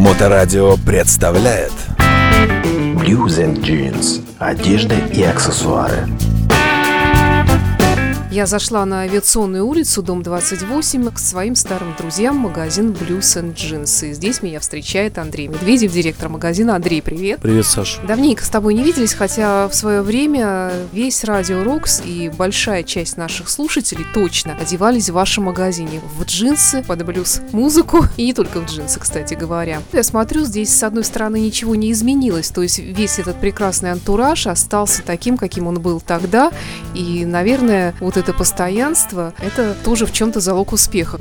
Моторадио представляет Blues and Jeans. Одежда и аксессуары. Я зашла на авиационную улицу, дом 28, к своим старым друзьям, магазин Blues and Jeans. И здесь меня встречает Андрей Медведев, директор магазина. Андрей, привет. Привет, Саша. Давненько с тобой не виделись, хотя в свое время весь Радио Рокс и большая часть наших слушателей точно одевались в вашем магазине в джинсы, под блюз-музыку, и не только в джинсы, кстати говоря. Я смотрю, здесь с одной стороны ничего не изменилось, то есть весь этот прекрасный антураж остался таким, каким он был тогда, и, наверное, вот это постоянство, это тоже в чем-то залог успеха.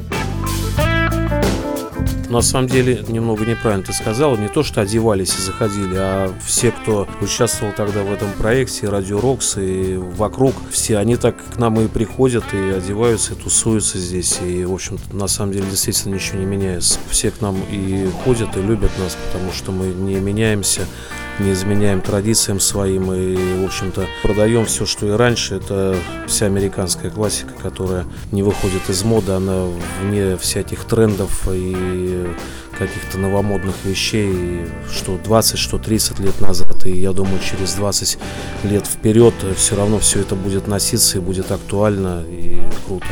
На самом деле, немного неправильно ты сказала. Не то, что одевались и заходили, а все, кто участвовал тогда в этом проекте, Радио Рокс и вокруг, все они так к нам и приходят, и одеваются, и тусуются здесь. И, в общем-то, на самом деле, действительно ничего не меняется. Все к нам и ходят, и любят нас, потому что мы не меняемся не изменяем традициям своим и, в общем-то, продаем все, что и раньше. Это вся американская классика, которая не выходит из моды, она вне всяких трендов и каких-то новомодных вещей, что 20, что 30 лет назад. И я думаю, через 20 лет вперед все равно все это будет носиться и будет актуально и круто.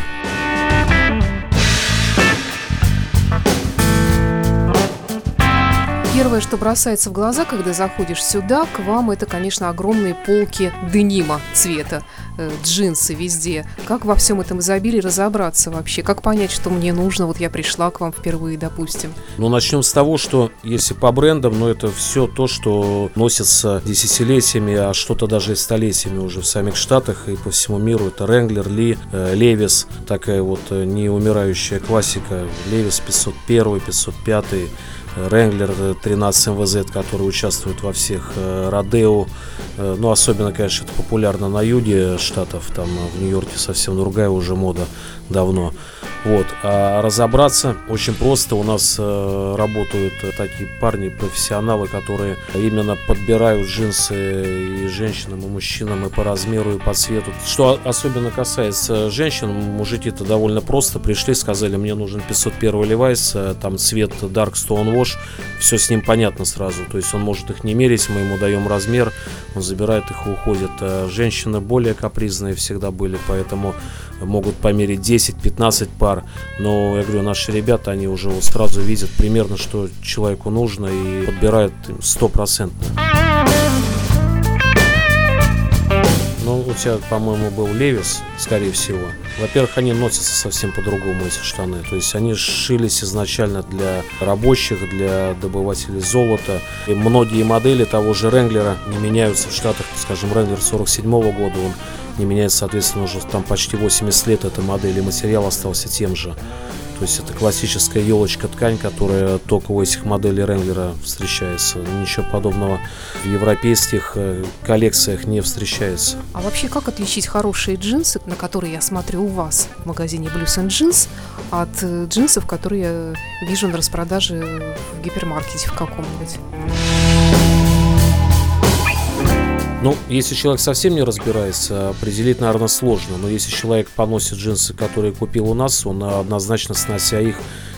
Первое, что бросается в глаза, когда заходишь сюда, к вам, это, конечно, огромные полки денима цвета, э, джинсы везде. Как во всем этом изобилии разобраться вообще? Как понять, что мне нужно? Вот я пришла к вам впервые, допустим. Ну, начнем с того, что если по брендам, ну, это все то, что носится десятилетиями, а что-то даже и столетиями уже в самих Штатах и по всему миру. Это Wrangler, Ли, Левис, такая вот э, неумирающая классика. Левис 501, 505, Ренглер 13 МВЗ, который участвует во всех э, Родео. Э, ну, особенно, конечно, это популярно на юге штатов. Там в Нью-Йорке совсем другая уже мода давно. Вот. А разобраться очень просто. У нас э, работают такие парни, профессионалы, которые именно подбирают джинсы и женщинам, и мужчинам, и по размеру, и по цвету. Что особенно касается женщин, мужики-то довольно просто пришли, сказали, мне нужен 501 Levi's, там цвет Dark Stone Wash, все с ним понятно сразу. То есть он может их не мерить, мы ему даем размер, он забирает их и уходит. А женщины более капризные всегда были, поэтому могут померить 10-15 пар. Но я говорю, наши ребята, они уже вот сразу видят примерно, что человеку нужно и подбирают стопроцентно. У тебя, по-моему, был Левис, скорее всего. Во-первых, они носятся совсем по-другому, эти штаны. То есть они шились изначально для рабочих, для добывателей золота. И многие модели того же Ренглера не меняются в Штатах. Скажем, Ренглер 47 -го года, он не меняется, соответственно, уже там почти 80 лет эта модель, и материал остался тем же. То есть это классическая елочка-ткань, которая только у этих моделей Ренглера встречается. Ничего подобного в европейских э, коллекциях не встречается. А вообще, как отличить хорошие джинсы, на которые я смотрю у вас в магазине Blues and Jeans, от э, джинсов, которые я вижу на распродаже в гипермаркете в каком-нибудь? Ну, если человек совсем не разбирается, определить, наверное, сложно. Но если человек поносит джинсы, которые купил у нас, он однозначно, снося их,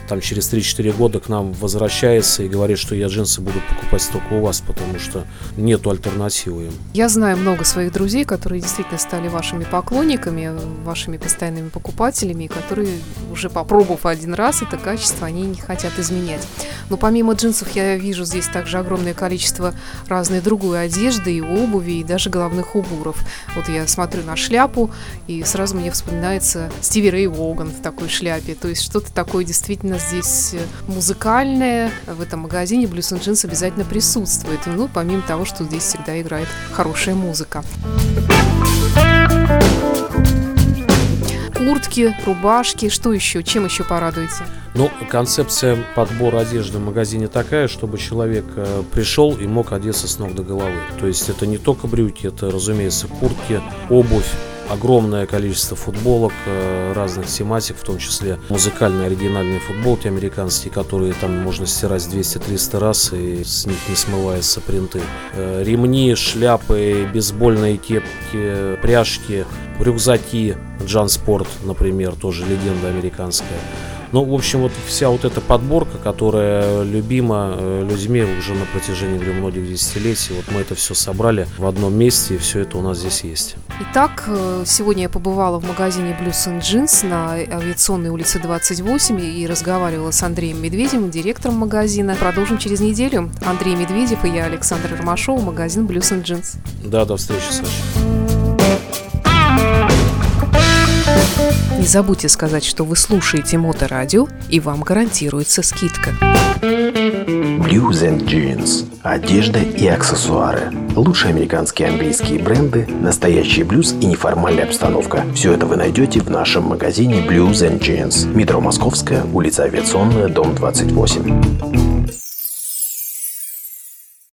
там через 3-4 года к нам возвращается и говорит, что я джинсы буду покупать только у вас, потому что нету альтернативы им. Я знаю много своих друзей, которые действительно стали вашими поклонниками, вашими постоянными покупателями, которые уже попробовав один раз это качество, они не хотят изменять. Но помимо джинсов я вижу здесь также огромное количество разной другой одежды и обуви, и даже головных уборов. Вот я смотрю на шляпу, и сразу мне вспоминается Стиви Рэй Воган в такой шляпе. То есть что-то такое действительно здесь э, музыкальное в этом магазине Blues and Jeans обязательно присутствует. Ну, помимо того, что здесь всегда играет хорошая музыка. Куртки, рубашки, что еще? Чем еще порадуете? Ну, концепция подбора одежды в магазине такая, чтобы человек э, пришел и мог одеться с ног до головы. То есть это не только брюки, это, разумеется, куртки, обувь, огромное количество футболок э, разных тематик, в том числе музыкальные оригинальные футболки американские, которые там можно стирать 200-300 раз и с них не смываются принты. Э, ремни, шляпы, бейсбольные кепки, пряжки, рюкзаки, Джан Спорт, например, тоже легенда американская. Ну, в общем, вот вся вот эта подборка, которая любима э, людьми уже на протяжении говорю, многих десятилетий, вот мы это все собрали в одном месте, и все это у нас здесь есть. Итак, э, сегодня я побывала в магазине Blues and Jeans на авиационной улице 28 и разговаривала с Андреем Медведевым, директором магазина. Продолжим через неделю. Андрей Медведев и я, Александр Ромашова, магазин Blues and Jeans. Да, до встречи, Саша. Не забудьте сказать, что вы слушаете Моторадио, и вам гарантируется скидка. Blues and Jeans. Одежда и аксессуары. Лучшие американские и английские бренды, настоящий блюз и неформальная обстановка. Все это вы найдете в нашем магазине Blues and Jeans. Метро Московская, улица Авиационная, дом 28.